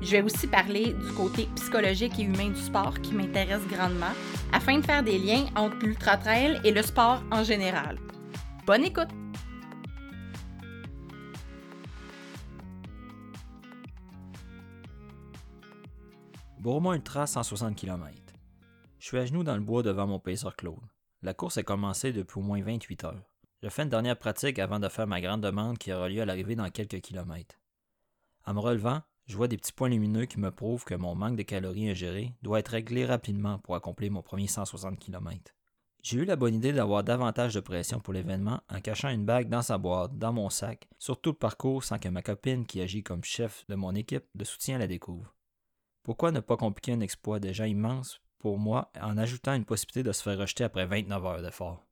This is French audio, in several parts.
Je vais aussi parler du côté psychologique et humain du sport qui m'intéresse grandement afin de faire des liens entre l'ultra-trail et le sport en général. Bonne écoute! Bourmont Ultra 160 km. Je suis à genoux dans le bois devant mon pacer Claude. La course a commencé depuis au moins 28 heures. Je fais une dernière pratique avant de faire ma grande demande qui aura lieu à l'arrivée dans quelques kilomètres. En me relevant, je vois des petits points lumineux qui me prouvent que mon manque de calories ingérées doit être réglé rapidement pour accomplir mon premier 160 km. J'ai eu la bonne idée d'avoir davantage de pression pour l'événement en cachant une bague dans sa boîte, dans mon sac, sur tout le parcours sans que ma copine, qui agit comme chef de mon équipe de soutien, la découvre. Pourquoi ne pas compliquer un exploit déjà immense pour moi en ajoutant une possibilité de se faire rejeter après 29 heures d'effort?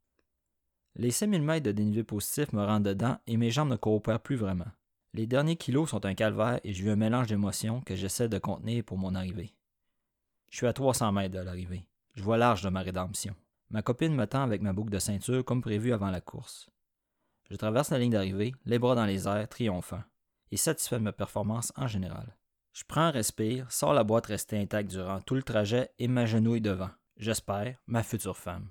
Les 5000 mètres de dénivelé positif me rendent dedans et mes jambes ne coopèrent plus vraiment. Les derniers kilos sont un calvaire et j'ai eu un mélange d'émotions que j'essaie de contenir pour mon arrivée. Je suis à 300 mètres de l'arrivée. Je vois large de ma rédemption. Ma copine me tend avec ma boucle de ceinture comme prévu avant la course. Je traverse la ligne d'arrivée, les bras dans les airs, triomphant, et satisfait de ma performance en général. Je prends un respire, sors la boîte restée intacte durant tout le trajet et m'agenouille devant, j'espère, ma future femme.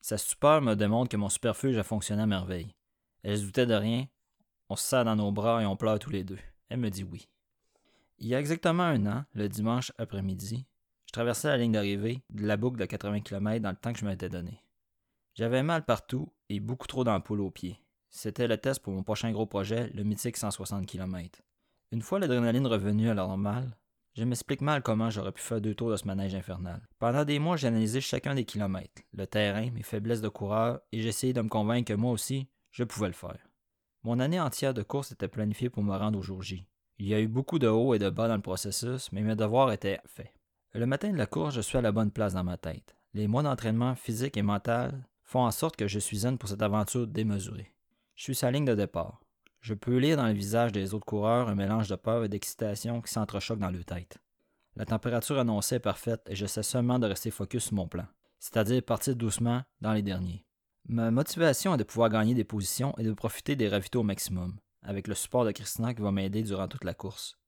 Sa stupeur me démontre que mon superfuge a fonctionné à merveille. Elle se doutait de rien, on se dans nos bras et on pleure tous les deux. Elle me dit oui. Il y a exactement un an, le dimanche après-midi, je traversais la ligne d'arrivée de la boucle de 80 km dans le temps que je m'étais donné. J'avais mal partout et beaucoup trop d'ampoules aux pieds. C'était le test pour mon prochain gros projet, le mythique 160 km. Une fois l'adrénaline revenue à la normale, je m'explique mal comment j'aurais pu faire deux tours de ce manège infernal. Pendant des mois, j'ai analysé chacun des kilomètres, le terrain, mes faiblesses de coureur, et essayé de me convaincre que moi aussi, je pouvais le faire. Mon année entière de course était planifiée pour me rendre au jour J. Il y a eu beaucoup de hauts et de bas dans le processus, mais mes devoirs étaient faits. Le matin de la course, je suis à la bonne place dans ma tête. Les mois d'entraînement physique et mental font en sorte que je suis zen pour cette aventure démesurée. Je suis sa ligne de départ. Je peux lire dans le visage des autres coureurs un mélange de peur et d'excitation qui s'entrechoquent dans leur tête. La température annoncée est parfaite et j'essaie seulement de rester focus sur mon plan, c'est-à-dire partir doucement dans les derniers. Ma motivation est de pouvoir gagner des positions et de profiter des ravitaux au maximum, avec le support de Christina qui va m'aider durant toute la course.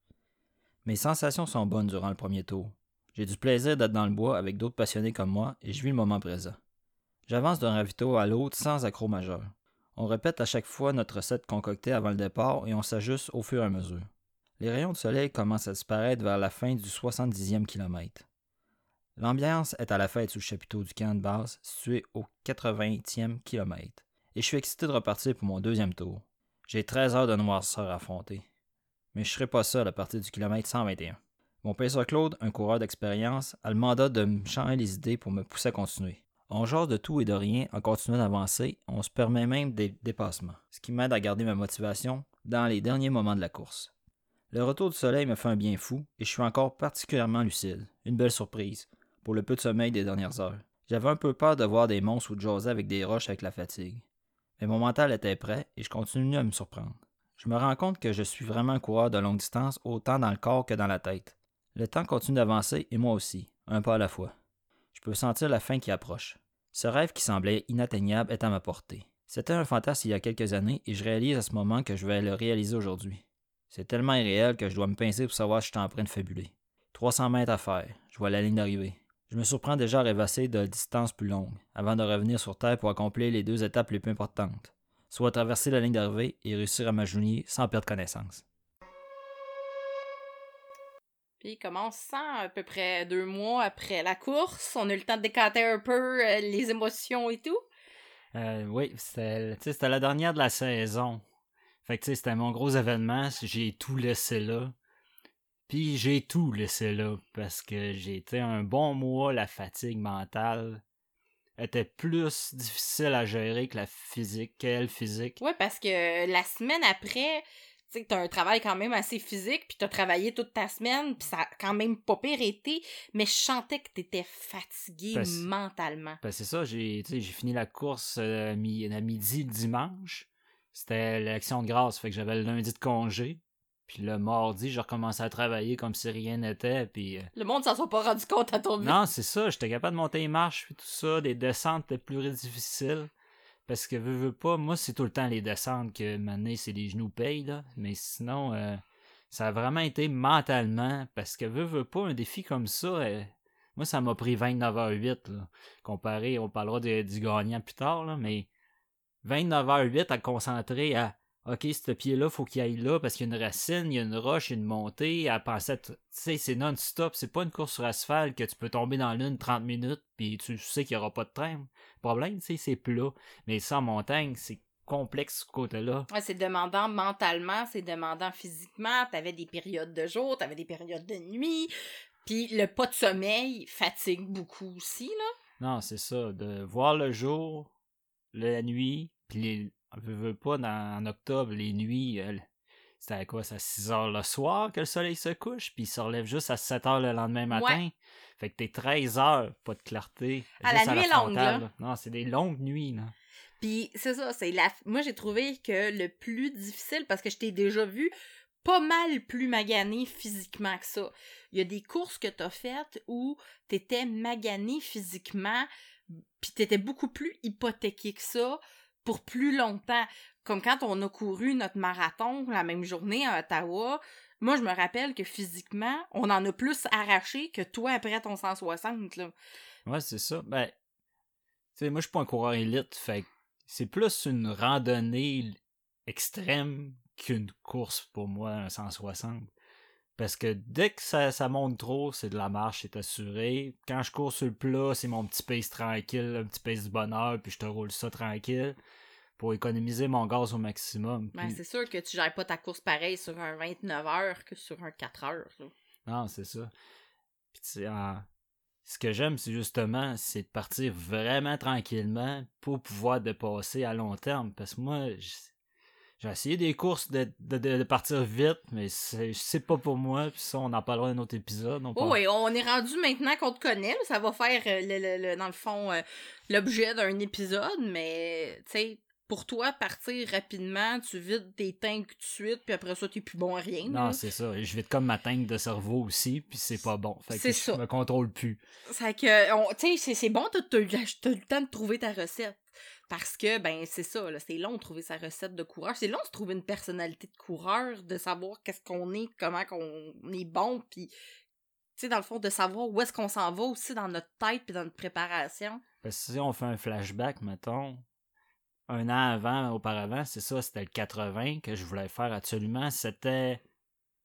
Mes sensations sont bonnes durant le premier tour. J'ai du plaisir d'être dans le bois avec d'autres passionnés comme moi et je vis le moment présent. J'avance d'un ravito à l'autre sans accroc majeur. On répète à chaque fois notre recette concoctée avant le départ et on s'ajuste au fur et à mesure. Les rayons de soleil commencent à disparaître vers la fin du 70e kilomètre. L'ambiance est à la fête sous le chapiteau du camp de base, situé au 80e kilomètre, et je suis excité de repartir pour mon deuxième tour. J'ai 13 heures de noirceur à affronter. Mais je serai pas seul à partir du kilomètre 121. Mon père Claude, un coureur d'expérience, a le mandat de me changer les idées pour me pousser à continuer. On genre de tout et de rien en continuant d'avancer, on se permet même des dépassements, ce qui m'aide à garder ma motivation dans les derniers moments de la course. Le retour du soleil me fait un bien fou et je suis encore particulièrement lucide. Une belle surprise pour le peu de sommeil des dernières heures. J'avais un peu peur de voir des monstres ou de jaser avec des roches avec la fatigue. Mais mon mental était prêt et je continue à me surprendre. Je me rends compte que je suis vraiment un coureur de longue distance autant dans le corps que dans la tête. Le temps continue d'avancer et moi aussi, un pas à la fois. Je peux sentir la fin qui approche. Ce rêve qui semblait inatteignable est à ma portée. C'était un fantasme il y a quelques années et je réalise à ce moment que je vais le réaliser aujourd'hui. C'est tellement irréel que je dois me pincer pour savoir si je suis en train de fabuler. 300 mètres à faire. Je vois la ligne d'arrivée. Je me surprends déjà à rêvasser de distances plus longues, avant de revenir sur Terre pour accomplir les deux étapes les plus importantes, soit traverser la ligne d'arrivée et réussir à m'agenouiller sans perdre connaissance. Puis comment on se sent à peu près deux mois après la course? On a eu le temps de décanter un peu euh, les émotions et tout? Euh, oui, c'était la dernière de la saison. Fait que c'était mon gros événement. J'ai tout laissé là. Puis j'ai tout laissé là parce que j'ai été un bon mois, la fatigue mentale était plus difficile à gérer que la physique, qu'elle physique. Ouais, parce que la semaine après, tu sais, t'as un travail quand même assez physique, puis t'as travaillé toute ta semaine, puis ça a quand même pas pire été, mais je sentais que t'étais fatigué Parce- mentalement. Ben, c'est ça, j'ai j'ai fini la course euh, à mi- à midi le dimanche. C'était l'action de grâce, fait que j'avais le lundi de congé. Puis le mardi, je recommençais à travailler comme si rien n'était. Puis euh, Le monde s'en soit pas rendu compte à ton non, c'est ça, j'étais capable de monter les marches puis tout ça. Les descentes étaient plus difficiles. Parce que veux, veux pas, moi c'est tout le temps les descentes que maintenant c'est les genoux payent là. Mais sinon, euh, ça a vraiment été mentalement. Parce que veux, veux pas, un défi comme ça, euh, moi ça m'a pris 29h08 là. Comparé, on parlera de- du gagnant plus tard, là, mais 29h08 à concentrer à OK, ce pied-là, faut qu'il aille là parce qu'il y a une racine, il y a une roche, il y a une montée. À penser, tu sais, c'est non-stop. C'est pas une course sur asphalte que tu peux tomber dans l'une 30 minutes puis tu sais qu'il y aura pas de train. Le problème, tu sais, c'est plat. Mais ça, en montagne, c'est complexe ce côté-là. Ouais, c'est demandant mentalement, c'est demandant physiquement. T'avais des périodes de jour, t'avais des périodes de nuit. Puis le pas de sommeil fatigue beaucoup aussi, là. Non, c'est ça. De voir le jour, la nuit, puis les. Veut pas, dans, en octobre, les nuits, euh, c'était à quoi? C'est à 6 heures le soir que le soleil se couche, puis il se relève juste à 7 heures le lendemain matin. Fait que t'es 13 heures, pas de clarté. Ah, juste la nuit est longue, frontale, là. Non, c'est des longues nuits, là. Puis c'est ça, c'est la. Moi j'ai trouvé que le plus difficile, parce que je t'ai déjà vu pas mal plus magané physiquement que ça. Il y a des courses que t'as faites où t'étais magané physiquement, puis t'étais beaucoup plus hypothéqué que ça pour plus longtemps. Comme quand on a couru notre marathon la même journée à Ottawa. Moi, je me rappelle que physiquement, on en a plus arraché que toi après ton 160, là. Ouais, c'est ça. Ben, moi, je suis pas un coureur élite, fait c'est plus une randonnée extrême qu'une course pour moi, un 160. Parce que dès que ça, ça monte trop, c'est de la marche, c'est assuré. Quand je cours sur le plat, c'est mon petit pace tranquille, un petit pace du bonheur, puis je te roule ça tranquille pour économiser mon gaz au maximum. Ben, Puis- c'est sûr que tu gères pas ta course pareil sur un 29 heures que sur un 4 heures. là. Non, c'est ça. Puis tu ce que j'aime, c'est justement, c'est de partir vraiment tranquillement pour pouvoir dépasser à long terme. Parce que moi, j'ai essayé des courses de, de- partir vite, mais c'est c'est pas pour moi. Puis ça, on en parlera dans un autre épisode. On Oh, oui, on est rendu maintenant qu'on te connaît. Ça va faire, euh, le, le- le- dans le fond, euh, l'objet d'un épisode, mais, tu sais, pour toi, partir rapidement, tu vides tes tanks tout de suite, puis après ça, t'es plus bon à rien. Non, c'est ça. Je vais comme ma tank de cerveau aussi, puis c'est pas bon. Fait que C'est je ça. me contrôle plus. C'est que, tu sais, c'est- c'est bon, t'as la- t'as eu le temps de trouver ta recette. Parce que, ben, c'est ça, là, c'est long de trouver sa recette de coureur. C'est long de trouver une personnalité de coureur, de savoir qu'est-ce qu'on est, comment qu'on est bon, puis, tu sais, dans le fond, de savoir où est-ce qu'on s'en va aussi dans notre tête puis dans notre préparation. Parce que si on fait un flashback, mettons, un an avant, auparavant, c'est ça, c'était le 80 que je voulais faire absolument. C'était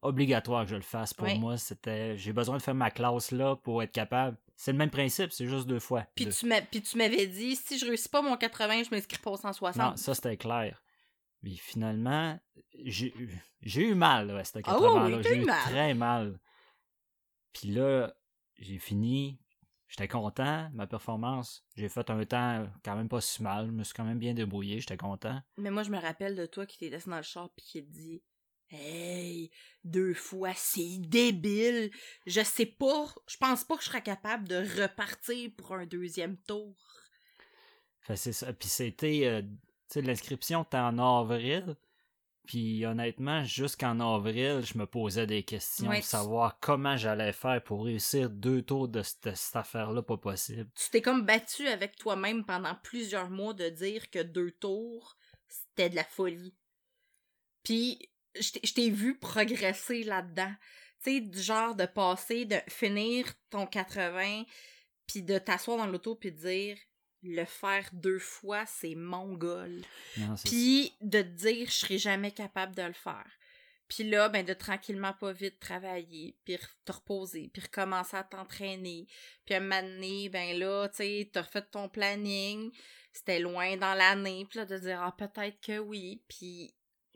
obligatoire que je le fasse pour Oui. moi. C'était, j'ai besoin de faire ma classe là pour être capable. C'est le même principe, c'est juste deux fois. Puis Deux- tu m'a- puis tu m'avais dit, si je réussis pas mon 80, je m'inscris pas au 160. Non, ça c'était clair. Mais finalement, j'ai j'ai eu mal là, à ce oui, 80 oui, là. t'as J'ai eu mal. très mal. Puis là, j'ai fini. J'étais content, ma performance. J'ai fait un temps quand même pas si mal. Je me suis quand même bien débrouillé, j'étais content. Mais moi, je me rappelle de toi qui t'es descendu dans le char puis qui te dit Hey, deux fois, c'est débile. Je sais pas, je pense pas que je serais capable de repartir pour un deuxième tour. Fait c'est ça. Puis c'était, euh, tu sais, l'inscription était en avril. Puis honnêtement, jusqu'en avril, je me posais des questions Ouais, pour savoir comment j'allais faire pour réussir deux tours de cette, cette affaire-là pas possible. Tu t'es comme battu avec toi-même pendant plusieurs mois de dire que deux tours, c'était de la folie. Puis, je t'ai- vu progresser là-dedans. Tu sais, du genre de passer, de finir ton 80, puis de t'asseoir dans l'auto puis de dire le faire deux fois, c'est mongol. Puis de te dire je serai jamais capable de le faire. Puis là, ben de tranquillement pas vite travailler, puis te reposer, puis recommencer à t'entraîner. Puis à un moment donné, ben là, tu sais, t'as fait ton planning, c'était loin dans l'année, puis là de dire ah peut-être que oui, puis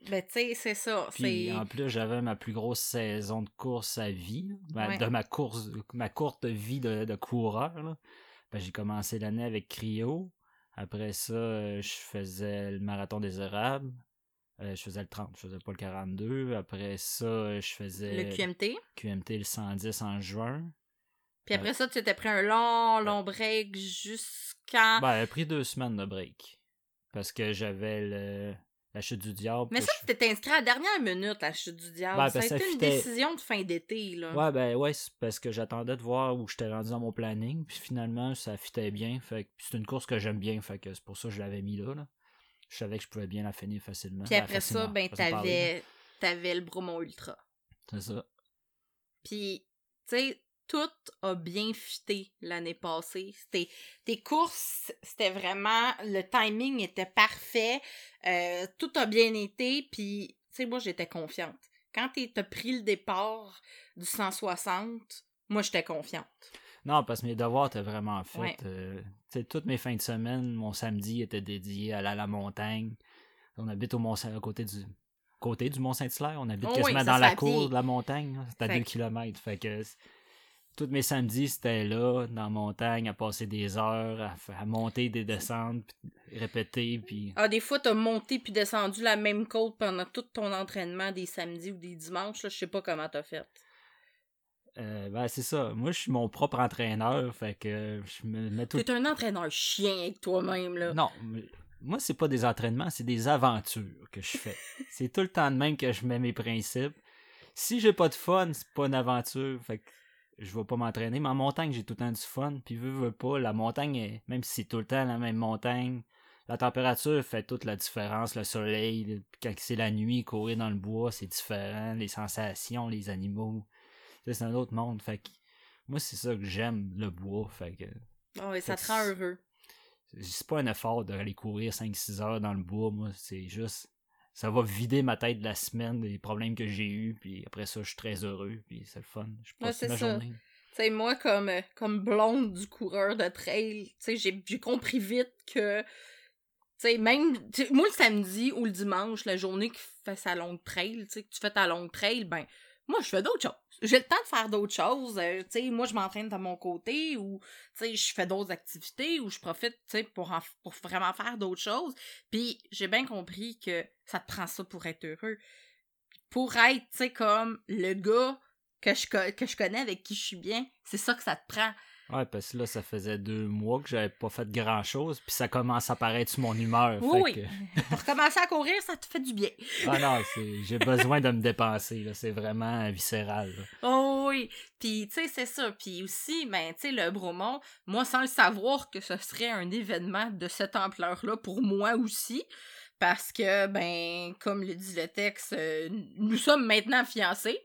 ben tu sais, c'est ça, Puis en plus, j'avais ma plus grosse saison de course à vie, là. Ma- Ouais. de ma course, ma courte vie de, de coureur. là. Ben, j'ai commencé l'année avec Cryo. Après ça, euh, je faisais le marathon des érables. Euh, je faisais le 30, je faisais pas le 42. Après ça, je faisais Le QMT. QMT le 110 en juin. Puis après ça, tu t'es pris un long, long break jusqu'à. Ben, a pris deux semaines de break. Parce que j'avais le... la chute du diable. Mais ça, je- tu t'es inscrit à la dernière minute, la chute du diable. Ouais, ça a été une décision de fin d'été, là. Ouais, ben ouais, c'est parce que j'attendais de voir où j'étais rendu dans mon planning. Puis finalement, ça fitait bien. Fait c'est une course que j'aime bien. Fait que c'est pour ça que je l'avais mis là, là. Je savais que je pouvais bien la finir facilement. Puis Ben, après ça, ben, t'avais, t'avais le Bromont Ultra. C'est ça. Puis, tu sais, tout a bien fité l'année passée. C'était, tes courses, c'était vraiment, le timing était parfait. euh, tout a bien été. Puis, tu sais, moi, j'étais confiante. Quand t'as pris le départ du 160, moi, j'étais confiante. Non, parce que mes devoirs étaient vraiment faits. Ouais. Euh, tu sais, toutes mes fins de semaine, mon samedi était dédié à aller à la montagne. On habite au Mont à côté du côté du Mont-Saint-Hilaire. On habite Oh quasiment dans la cour de la montagne. C'est à Fait 2 que- km. Fait que tous mes samedis, c'était là, dans la montagne, à passer des heures, à, monter, des descentes, puis répéter, puis... Ah, des fois, t'as monté puis descendu la même côte pendant tout ton entraînement des samedis ou des dimanches. Là, je sais pas comment t'as fait. Euh, ben, c'est ça. Moi, je suis mon propre entraîneur, fait que je me mets tout T'es un entraîneur chien avec toi-même, là. Non, moi, c'est pas des entraînements, c'est des aventures que je fais. c'est tout le temps de même que je mets mes principes. Si j'ai pas de fun, c'est pas une aventure. Fait que je vais pas m'entraîner. Mais en montagne, j'ai tout le temps du fun. Puis veux, veux pas, la montagne, même si c'est tout le temps la même montagne, la température fait toute la différence. Le soleil, le- quand c'est la nuit, courir dans le bois, c'est différent. Les sensations, les animaux. C'est un autre monde. Fait que moi, c'est ça que j'aime, le bois. Fait que Ah ouais, ça te rend heureux. c'est pas un effort d'aller courir 5-6 heures dans le bois, moi, c'est juste. Ça va vider ma tête de la semaine des problèmes que j'ai eus, puis après ça, je suis très heureux, puis c'est le fun. Je Ouais, passe c'est ma ça. journée. Tu sais, moi, comme, euh, comme blonde du coureur de trail, tu sais, j'ai compris vite que, même, moi, le samedi ou le dimanche, la journée qui fait sa longue trail, que tu fais ta longue trail, ben, moi, je fais d'autres choses. J'ai le temps de faire d'autres choses. euh, tu sais, moi, je m'entraîne de mon côté ou, tu sais, je fais d'autres activités ou je profite, tu sais, pour, en- pour vraiment faire d'autres choses. Puis, j'ai bien compris que ça te prend ça pour être heureux. Pour être, tu sais, comme le gars que je, que je connais, avec qui je suis bien, c'est ça que ça te prend. Ouais, parce que là, ça faisait deux mois que j'avais pas fait grand chose, puis ça commence à paraître sur mon humeur. Oui, fait oui. que- Pour commencer à courir, ça te fait du bien. Ah non, c'est- j'ai besoin de me dépenser, là. C'est vraiment viscéral. là. Oh oui. Puis, tu sais, c'est ça. Puis aussi, ben, tu sais, le Bromont, moi, sans le savoir que ce serait un événement de cette ampleur-là pour moi aussi, parce que, ben, comme le dit le texte, euh, nous sommes maintenant fiancés.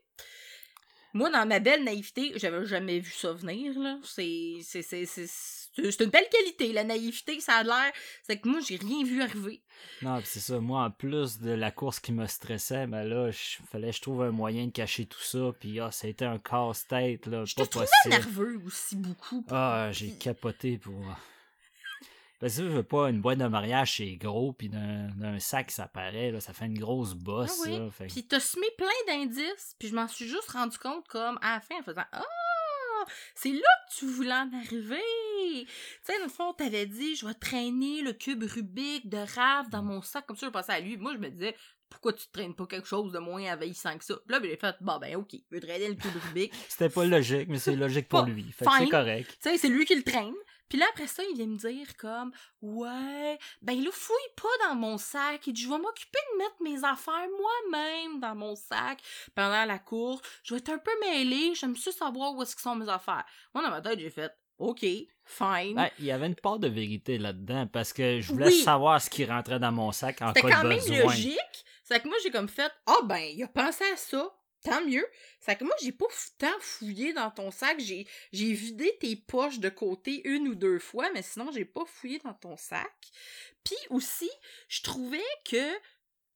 Moi, dans ma belle naïveté, j'avais jamais vu ça venir, là. C'est, c'est, c'est, c'est, c'est une belle qualité, la naïveté, ça a l'air. C'est que moi, j'ai rien vu arriver. Non, pis c'est ça. Moi, en plus de la course qui me stressait, ben là, il fallait que je trouve un moyen de cacher tout ça. Puis ah, ça a été un casse-tête, là. Je te trouvais nerveux aussi beaucoup. Ah, j'ai capoté pour. Parce que je veux pas une boîte de mariage, c'est gros, puis d'un sac, ça paraît, là, ça fait une grosse bosse, Ah oui. là. Fait que- Puis t'as semé plein d'indices, puis je m'en suis juste rendu compte comme à la fin en faisant Ah! C'est là que tu voulais en arriver! Tu sais, dans le fond, t'avais dit Je vais traîner le cube Rubik de Raph dans mon sac, comme ça je pensais à lui. Moi, je me disais Pourquoi tu traînes pas quelque chose de moins envahissant que ça? Puis là, ben, j'ai fait Bon, ben, ok, il veut traîner le cube Rubik. tu C'était pas logique, mais c'est logique pour lui. Fait c'est correct. sais, c'est lui qui le traîne. Puis là, après ça, il vient me dire comme Ouais, ben là, fouille pas dans mon sac. Il dit Je vais m'occuper de mettre mes affaires moi-même dans mon sac pendant la course. Je vais être un peu mêlée. J'aime ça savoir où est-ce que sont mes affaires. Moi, dans ma tête, j'ai fait OK, fine. Ben, il y avait une part de vérité là-dedans, parce que je voulais Oui. savoir ce qui rentrait dans mon sac en C'était cas quand de même besoin. logique. C'est que moi, j'ai comme fait Ah, ben, il a pensé à ça. Tant mieux. C'est que moi, j'ai pas tant fouillé dans ton sac. J'ai, j'ai vidé tes poches de côté une ou deux fois, mais sinon, j'ai pas fouillé dans ton sac. Puis aussi, je trouvais que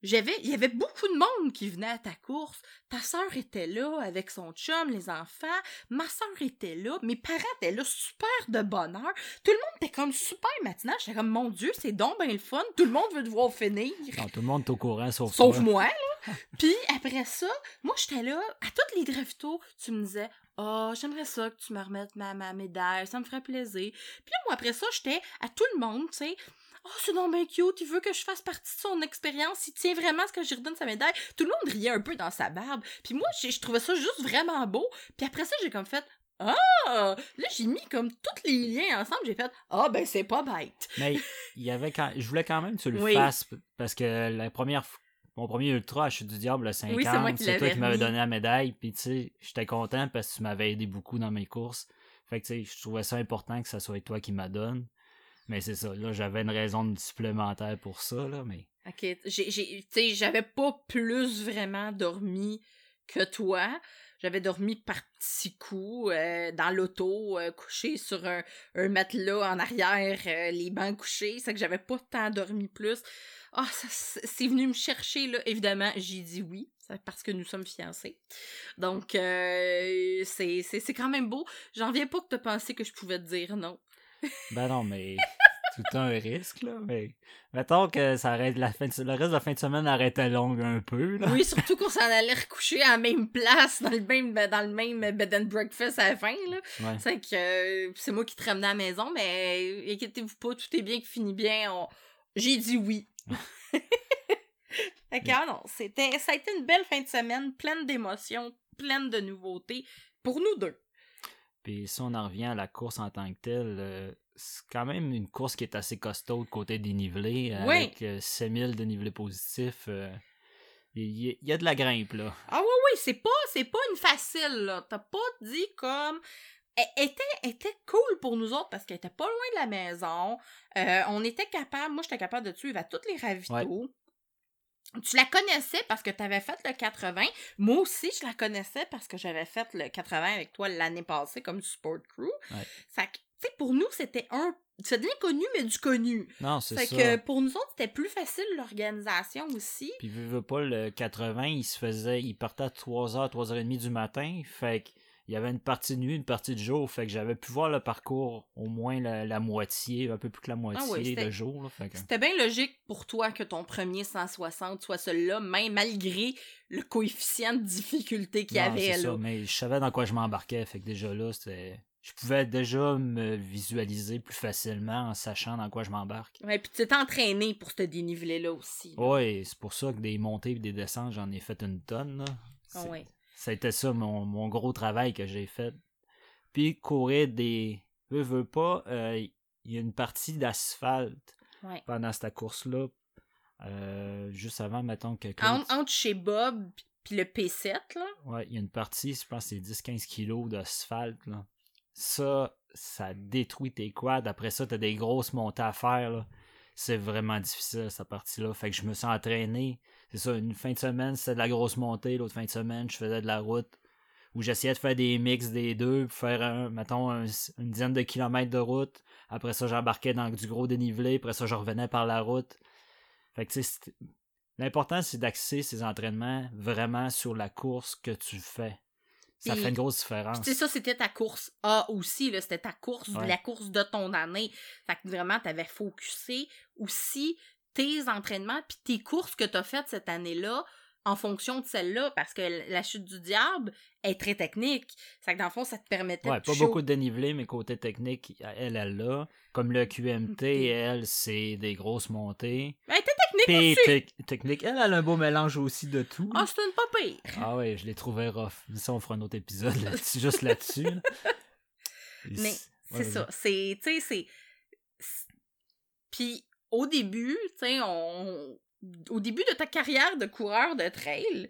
j'avais, il y avait beaucoup de monde qui venait à ta course. Ta sœur était là avec son chum, les enfants. Ma sœur était là. Mes parents étaient là, super de bonheur. Tout le monde était comme super matinal. J'étais comme, mon Dieu, c'est donc ben le fun. Tout le monde veut te voir finir. Non, tout le monde est au courant, sauf, Sauf moi, là. Puis après ça, moi, j'étais là, à toutes les gravitos, tu me disais, oh, j'aimerais ça que tu me remettes ma, ma médaille, ça me ferait plaisir. Puis là, moi, après ça, j'étais à tout le monde, tu sais, Oh, c'est non bien cute, il veut que je fasse partie de son expérience, il tient vraiment à ce que je redonne sa médaille. Tout le monde riait un peu dans sa barbe. Puis moi, je, je trouvais ça juste vraiment beau. Puis après ça, j'ai comme fait Ah! Là, j'ai mis comme tous les liens ensemble. J'ai fait Ah, ben c'est pas bête. Mais il y avait quand... je voulais quand même que tu le Oui. fasses parce que la première mon premier ultra, je suis du diable le 50, Oui, c'est toi qui m'avais donné la médaille, puis tu sais, j'étais content parce que tu m'avais aidé beaucoup dans mes courses. Fait que tu sais, je trouvais ça important que ça soit toi qui m'a donne. Mais c'est ça, là, j'avais une raison supplémentaire pour ça, là, mais. Ok, j'ai, j'avais pas plus vraiment dormi que toi. J'avais dormi par petits coups euh, dans l'auto, euh, couché sur un, un matelas en arrière, euh, les bancs couchés. C'est que j'avais pas tant dormi plus. Ah, ça, c'est venu me chercher, là. Évidemment, j'ai dit oui. Parce que nous sommes fiancés. Donc, c'est, quand même beau. J'en viens pas que t'as pensé que je pouvais te dire non. Ben non, mais. Tout un risque, là, mais. Mettons que ça arrête la fin de... le reste de la fin de semaine arrêtait longue un peu, là. Oui, surtout qu'on s'en allait recoucher à la même place, dans le même, dans le même bed and breakfast à la fin, là. Ouais. C'est que euh, c'est moi qui te ramenais à la maison, mais euh, inquiétez-vous pas, tout est bien qui finit bien. on- J'ai dit oui. que, ah non, c'était, ça a été une belle fin de semaine, pleine d'émotions, pleine de nouveautés, pour nous deux. Puis si on en revient à la course en tant que telle, euh, c'est quand même une course qui est assez costaud de côté dénivelé, Oui. avec euh, 7000 dénivelés positifs. euh, Il y, il y a de la grimpe, là. Ah oui, oui, c'est pas, c'est pas une facile, là. T'as pas dit comme. Elle était, elle était cool pour nous autres parce qu'elle était pas loin de la maison. Euh, on était capable, moi j'étais capable de suivre à tous les ravitaux. Tu la connaissais parce que tu avais fait le 80. Moi aussi, je la connaissais parce que j'avais fait le 80 avec toi l'année passée comme du Sport Crew. Ouais. Fait que, tu sais, pour nous, c'était un. C'est de l'inconnu, mais du connu. Non, c'est Fait ça. que pour nous autres, c'était plus facile l'organisation aussi. Puis veux, veux pas, le 80, il se faisait, il partait à 3h, 3h30 du matin, fait que il y avait une partie de nuit, une partie de jour, fait que j'avais pu voir le parcours au moins la, la moitié, un peu plus que la moitié Ah c'était- de jour. C'était bien logique pour toi que ton premier 160 soit celui-là, même malgré le coefficient de difficulté qu'il y avait là. ça, mais je savais dans quoi je m'embarquais, fait que déjà là, c'était... Je pouvais déjà me visualiser plus facilement en sachant dans quoi je m'embarque. Ouais, puis tu t'es entraîné pour ce dénivelé-là aussi. Ouais, c'est pour ça que des montées et des descentes, j'en ai fait une tonne, là. Ah ouais. Ça a été ça mon, mon gros travail que j'ai fait. Puis courir des... Veux, veux pas, euh, il y a une partie d'asphalte Ouais. pendant cette course-là. euh, juste avant, mettons que... Entre, entre chez Bob puis le P7, là. Ouais, il y a une partie, je pense c'est 10-15 kilos d'asphalte. là. Ça, ça détruit tes quads. Après ça, t'as des grosses montées à faire. là. C'est vraiment difficile, cette partie-là. Fait que je me suis entraîné. C'est ça, une fin de semaine, c'était de la grosse montée. L'autre fin de semaine, je faisais de la route. Où j'essayais de faire des mix des deux, faire, un, mettons, un- une dizaine de kilomètres de route. Après ça, j'embarquais dans du gros dénivelé. Après ça, je revenais par la route. Fait que, tu L'important, c'est d'axer ces entraînements vraiment sur la course que tu fais. Ça fait une grosse différence. tu sais, ça, c'était ta course A aussi, là. C'était ta course, Ouais. la course de ton année. Fait que vraiment, t'avais focusé aussi tes entraînements puis tes courses que t'as faites cette année-là en fonction de celle-là, parce que la chute du diable est très technique. Fait que dans le fond, ça te permettait Ouais, de pas beaucoup de dénivelé, mais côté technique, elle, elle l'a. Comme le QMT, elle, c'est des grosses montées. Elle était technique aussi! technique, elle, elle a un beau mélange aussi de tout. Ah, c'est une pas pire! Ah ouais, je l'ai trouvé rough. Ça, on fera un autre épisode là-dessus, juste là-dessus. là. Mais c'est- ça. C'est, tu sais, c'est. c'est- Puis au début, tu sais, on. Au début de ta carrière de coureur de trail,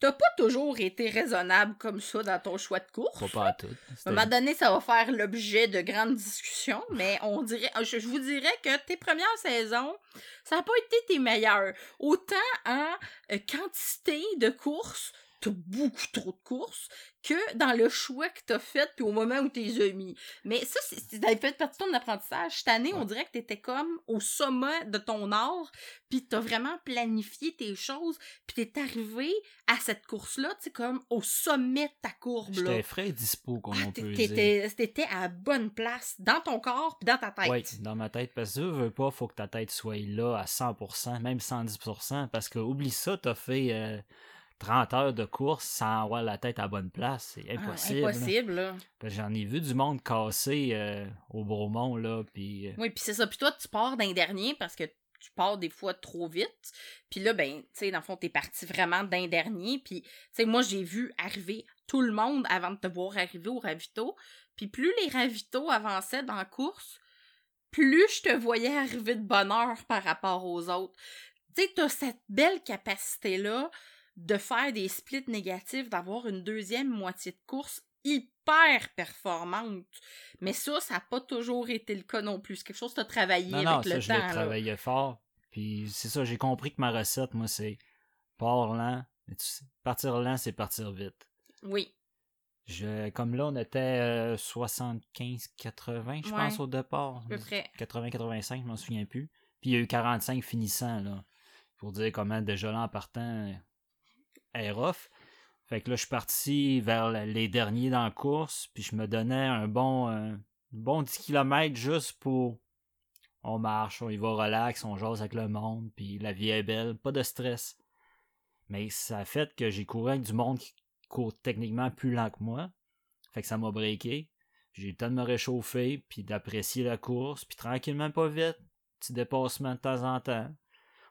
t'as pas toujours été raisonnable comme ça dans ton choix de course. Pas, pas à tout. À un moment donné, ça va faire l'objet de grandes discussions, mais on dirait, je, je vous dirais que tes premières saisons, ça n'a pas été tes meilleures. Autant en euh, quantité de courses, beaucoup trop de courses, que dans le choix que t'as fait, puis au moment où t'es as mis. Mais ça, c'est- fait partie de ton apprentissage. Cette année, on dirait que t'étais comme au sommet de ton art, puis t'as vraiment planifié tes choses, puis t'es arrivé à cette course-là, tu sais, comme au sommet de ta courbe. J'étais frais et dispo, comme Ah, on peut dire. t'étais t'étais à la bonne place, dans ton corps puis dans ta tête. Oui, dans ma tête. Parce que veux, veux pas, faut que ta tête soit là à 100%, même 110%. Parce que oublie ça, t'as fait. euh, 30 heures de course sans avoir la tête à la bonne place. C'est Ah, impossible. là. impossible, là. J'en ai vu du monde casser euh, au Bromont, là, puis... euh, Oui, puis c'est ça. Puis toi, tu pars d'un dernier parce que tu pars des fois trop vite. Puis là, ben, tu sais, dans le fond, t'es parti vraiment d'un dernier. Puis, tu sais, moi, j'ai vu arriver tout le monde avant de te voir arriver au ravito. Puis plus les ravitaux avançaient dans la course, plus je te voyais arriver de bonne heure par rapport aux autres. Tu sais, t'as cette belle capacité-là de faire des splits négatifs, d'avoir une deuxième moitié de course hyper performante. Mais ça, ça n'a pas toujours été le cas non plus. C'est quelque chose que tu as travaillé Non, avec non, le ça, je l'ai travaillé fort. Puis c'est ça, j'ai compris que ma recette, moi, c'est pars lent. mais tu sais, Partir lent, c'est partir vite. Oui. Je, comme là, on était euh, 75-80, je Ouais. pense, au départ. À peu près. 80-85, je m'en souviens plus. Puis il y a eu 45 finissants, là. Pour dire comment déjà là en partant Fait que là, je suis parti vers les derniers dans la course, puis je me donnais un bon, euh, bon 10 km juste pour. On marche, on y va relax, on jase avec le monde, puis la vie est belle, pas de stress. Mais ça a fait que j'ai couru avec du monde qui court techniquement plus lent que moi. Fait que ça m'a breaké. J'ai eu le temps de me réchauffer, puis d'apprécier la course, puis tranquillement, pas vite. Petit dépassement de temps en temps.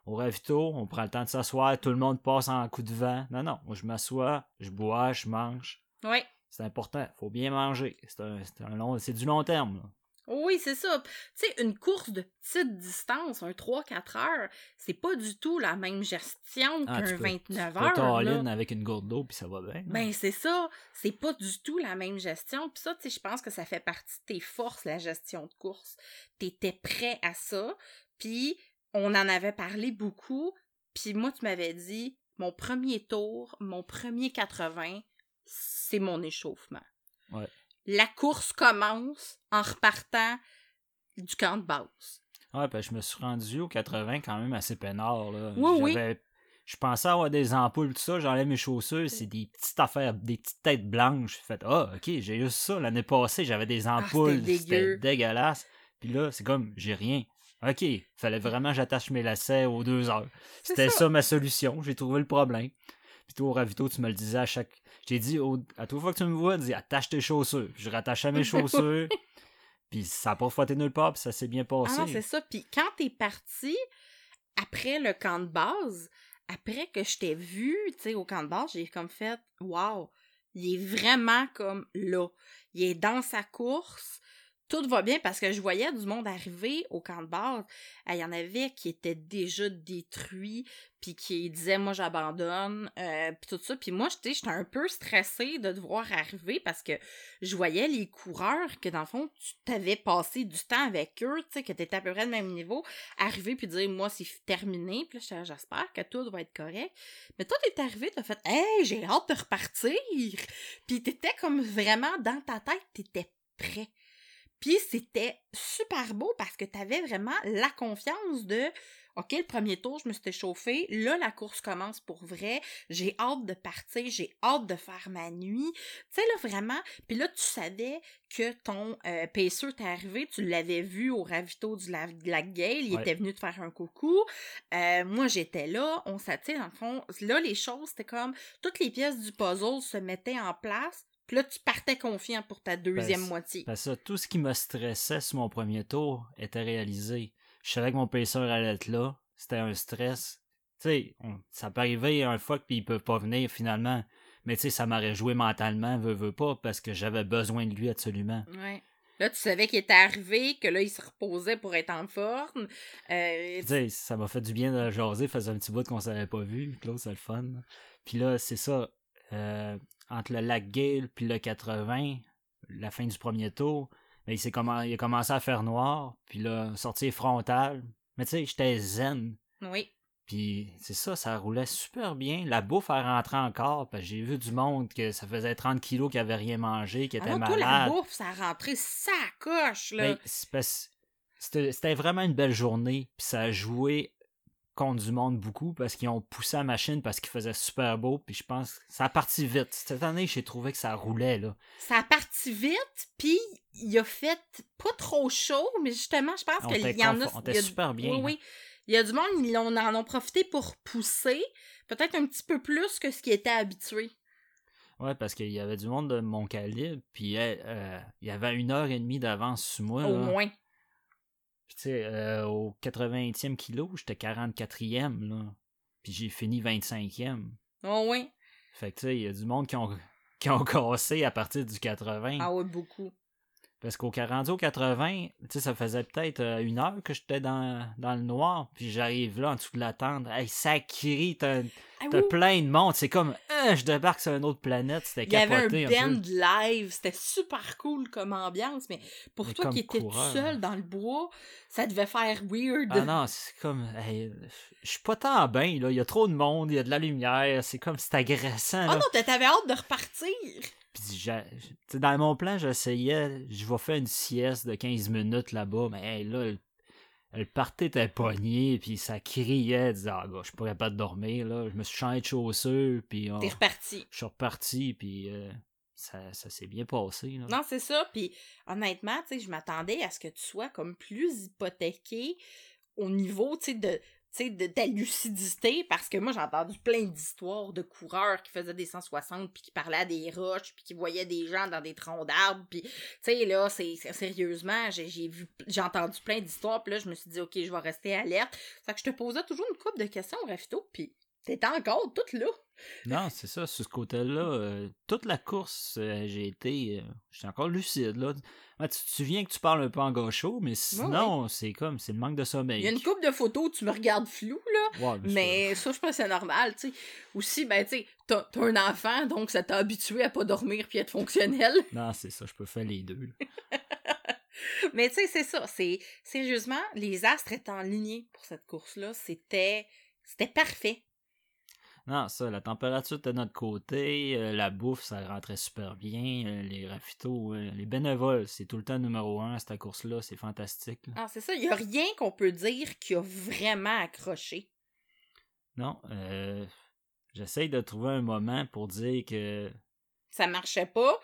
Au ravito, on prend le temps de s'asseoir, tout le monde passe en coup de vent. Non, non, moi je m'assois, je bois, je mange. Oui. C'est important, faut bien manger. C'est un, c'est un long, c'est du long terme. là. Oui, c'est ça. Tu sais, une course de petite distance, un 3-4 heures, c'est pas du tout la même gestion Ah, qu'un tu peux- 29 Tu peux heures. t'all-in là. avec une gourde d'eau, puis ça va bien. Ben, c'est ça. C'est pas du tout la même gestion. Puis ça, tu sais, je pense que ça fait partie de tes forces, la gestion de course. T'étais prêt à ça. Puis on en avait parlé beaucoup. Puis moi, tu m'avais dit, mon premier tour, mon premier 80, c'est mon échauffement. Ouais. La course commence en repartant du camp de base. Ouais, ben, je me suis rendu au 80 quand même assez peinard. Là. Oui, Je pensais avoir des ampoules, tout ça. J'enlève mes chaussures. C'est des petites affaires, des petites têtes blanches. J'ai fait, ah, ok, j'ai eu ça. L'année passée, j'avais des ampoules. Ah, c'était C'était dégueu. dégueulasse. Puis là, c'est comme, j'ai rien. Ok, fallait vraiment que j'attache mes lacets aux deux heures. C'était ça. ça. ma solution. J'ai trouvé le problème. Puis toi, au ravito, tu me le disais à chaque. J'ai dit, au- à toute fois que tu me vois, dis, attache tes chaussures. Je rattachais mes chaussures. Puis ça n'a pas frotté nulle part, puis ça s'est bien Ah passé. non, c'est ça. Puis quand t'es parti, après le camp de base, après que je t'ai vu, tu sais, au camp de base, j'ai comme fait, wow, il est vraiment comme là. Il est dans sa course. Tout va bien parce que je voyais du monde arriver au camp de base. Ah, Il y en avait qui étaient déjà détruits, puis qui disaient moi j'abandonne, euh, puis tout ça. Puis moi, tu sais, j'étais un peu stressée de te voir arriver parce que je voyais les coureurs que dans le fond, tu t'avais passé du temps avec eux, tu sais, que à peu près au même niveau, arriver puis dire moi c'est terminé, puis là j'étais, j'espère que tout va être correct. Mais toi t'es arrivé, t'as fait hey j'ai hâte de repartir, puis t'étais comme vraiment dans ta tête, t'étais prêt. Puis c'était super beau parce que t'avais vraiment la confiance de OK, le premier tour, je me suis échauffée. Là, la course commence pour vrai. J'ai hâte de partir. J'ai hâte de faire ma nuit. Tu sais, là, vraiment. Puis là, tu savais que ton euh, pacer t'est arrivé. Tu l'avais vu au ravito du lac, de lac Gale. Il Ouais. était venu te faire un coucou. Euh, moi, j'étais là. On s'attire, dans le fond. Là, les choses, c'était comme toutes les pièces du puzzle se mettaient en place. Puis là, tu partais confiant pour ta deuxième Ben, moitié. Parce que tout ce qui me stressait sur mon premier tour était réalisé. Je savais que mon pacer allait être là. C'était un stress. Tu sais, ça peut arriver un fois puis ils peuvent pas venir finalement. Mais tu sais, ça m'aurait joué mentalement, veux, veux pas, parce que j'avais besoin de lui absolument. Ouais. Là, tu savais qu'il était arrivé, que là, il se reposait pour être en forme. Euh, Tu sais, ça m'a fait du bien de jaser, faisait un petit bout qu'on s'avait pas vu. Claude, c'est le fun. Puis là, c'est ça. euh, entre le lac Gale puis le 80, la fin du premier tour, ben, il, il a commencé à faire noir. Puis là, sortir frontal. Mais tu sais, j'étais zen. oui. Puis c'est ça, ça roulait super bien. La bouffe a rentré encore. Parce que j'ai vu du monde que ça faisait 30 kilos qui avait rien mangé, qui était Ah malade. la bouffe, ça a rentré sa coche, là. Ben, c'était vraiment une belle journée, puis ça a joué contre du monde beaucoup parce qu'ils ont poussé la machine parce qu'il faisait super beau, puis je pense que ça a parti vite. Cette année, j'ai trouvé que ça roulait, là. Ça a parti vite, puis il a fait pas trop chaud, mais justement, je pense qu'il y en a... on était il y a- super bien, Oui, hein. oui. Il y a du monde, ils en, ont profité pour pousser, peut-être un petit peu plus que ce qui était habitué. Ouais, parce qu'il y avait du monde de mon calibre, puis euh, euh, il y avait une heure et demie d'avance sur moi. Au là. moins. Puis tu sais, euh, au 80e kilo, j'étais 44e, là. Puis j'ai fini 25e. Au moins. Fait que tu sais, il y a du monde qui ont, qui ont cassé à partir du 80. Ah ouais, beaucoup. Parce qu'au rendu au 80, tu sais, ça faisait peut-être euh, une heure que j'étais dans, dans le noir. Puis j'arrive là en dessous de la tente. Hey, ça crie, t'as Ah oui, plein de monde. C'est comme, Ah, je débarque sur une autre planète. C'était Il y avait un capoté un, band peu. live, c'était super cool comme ambiance, mais pour Mais toi qui étais tout seul dans le bois, ça devait faire weird. Ah non, c'est comme, hey, je suis pas tant bien, là. Il y a trop de monde, il y a de la lumière. C'est comme, c'est agressant, Ah là. non, t'avais hâte de repartir. Puis dans mon plan, j'essayais, je vais faire une sieste de 15 minutes là-bas, mais hey, là, le, le party était pogné, puis ça criait, disait, ah, gars, je pourrais pas dormir, là. Je me suis changé de chaussures, puis oh, T'es reparti. je suis reparti, puis euh, ça, ça s'est bien passé, là. Non, c'est ça. Puis honnêtement, je m'attendais à ce que tu sois comme plus hypothéqué au niveau, tu sais, de de ta lucidité, parce que moi, j'ai entendu plein d'histoires de coureurs qui faisaient des 160, puis qui parlaient à des roches, puis qui voyaient des gens dans des troncs d'arbres, puis, tu sais, là, c'est sérieusement, j'ai j'ai vu, j'ai entendu plein d'histoires, puis là, je me suis dit, OK, je vais rester alerte. Fait que je te posais toujours une couple de questions, Rafito, puis t'étais encore toute là. Non, c'est ça, sur ce côté-là, euh, toute la course, euh, j'ai été, euh, j'étais encore lucide, là. Tu te souviens que tu parles un peu en gaucho, mais sinon, c'est comme, c'est le manque de sommeil. Il y a une couple de photos où tu me regardes flou, là, Ouais, mais ça, je pense que c'est normal, tu sais. Aussi, ben, tu sais, t'as t'as un enfant, donc ça t'a habitué à pas dormir puis être fonctionnel. Non, c'est ça, je peux faire les deux. là. Mais tu sais, c'est ça. C'est sérieusement, les astres étaient en lignée pour cette course-là. C'était, c'était parfait. Non, ça, la température était de notre côté, euh, la bouffe, ça rentrait super bien, euh, les rafitos, euh, les bénévoles, c'est tout le temps numéro un à cette course-là, c'est fantastique. là. Ah, c'est ça. Il y a rien qu'on peut dire qui a vraiment accroché. Non, euh, j'essaye de trouver un moment pour dire que Ça marchait pas.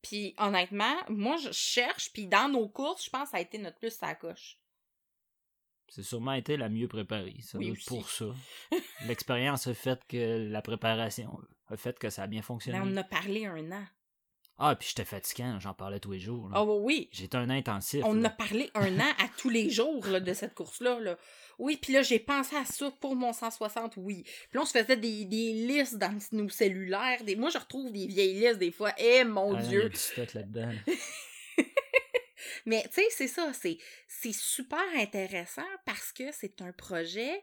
Puis honnêtement, moi, je cherche. Puis dans nos courses, je pense que ça a été notre plus à coche. C'est sûrement été la mieux préparée. Ça Oui, pour ça. L'expérience a fait que la préparation a fait que ça a bien fonctionné. Mais on en a parlé un an. Ah, puis j'étais fatiguant, j'en parlais tous les jours. là. Ah oui, oui. J'étais un intensif. On en là. a parlé un an à tous les jours là, de cette course-là. Là. Oui, puis là, j'ai pensé à ça pour mon 160, oui. Puis là, on se faisait des, des listes dans nos cellulaires. Des... Moi, je retrouve des vieilles listes des fois. Eh, mon Ah, il y a Dieu! du stock là-dedans. Mais tu sais, c'est ça. C'est, c'est super intéressant parce que c'est un projet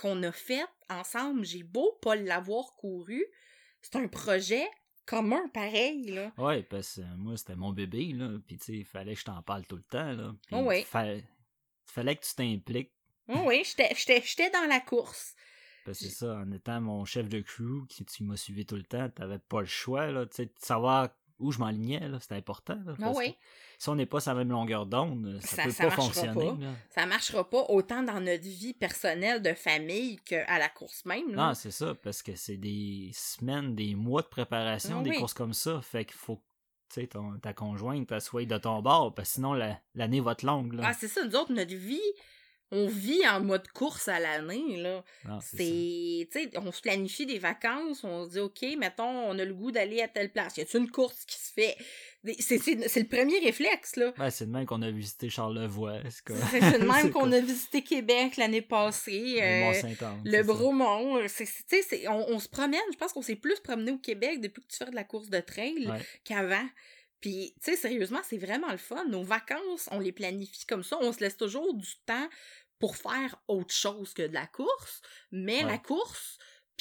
qu'on a fait ensemble. J'ai beau pas l'avoir couru. C'est un projet commun, pareil, là. Ouais, parce que euh, moi, c'était mon bébé, là. Puis, tu sais, il fallait que je t'en parle tout le temps, là. Oh oui. fa- fallait que tu t'impliques. Oui, oui, j'étais dans la course. Parce que c'est ça, en étant mon chef de crew, qui tu m'as suivi tout le temps, t'avais pas le choix, là. Tu sais, de savoir où je m'enlignais, là. C'était important, là. Ah parce oui. que Si on n'est pas sur la même longueur d'onde, ça, Ça- peut ça pas fonctionner, pas. là. ça marchera pas autant dans notre vie personnelle de famille qu'à la course même. Là. Non, c'est ça, parce que c'est des semaines, des mois de préparation, Ah des courses comme ça. Fait qu'il faut que tu sais, ton- ta conjointe soit de ton bord, parce que sinon la- l'année va être longue. Là. Ah, c'est ça, nous autres, notre vie, on vit en mode course à l'année, là. C'est C'est, tu sais, on se planifie des vacances, on se dit, OK, mettons, on a le goût d'aller à telle place. Y a-t-il une course qui se fait? C'est c'est- c'est le premier réflexe, là. Ouais, c'est de même qu'on a visité Charlevoix. C'est? C'est de même qu'on a visité Québec l'année passée. Le euh. Le. Bromont, c'est, c'est- on, on se promène. Je pense qu'on s'est plus promené au Québec depuis que tu fais de la course de trail Ouais. qu'avant. Puis, tu sais, sérieusement, c'est vraiment le fun. Nos vacances, on les planifie comme ça. On se laisse toujours du temps pour faire autre chose que de la course. Mais Ouais. la course,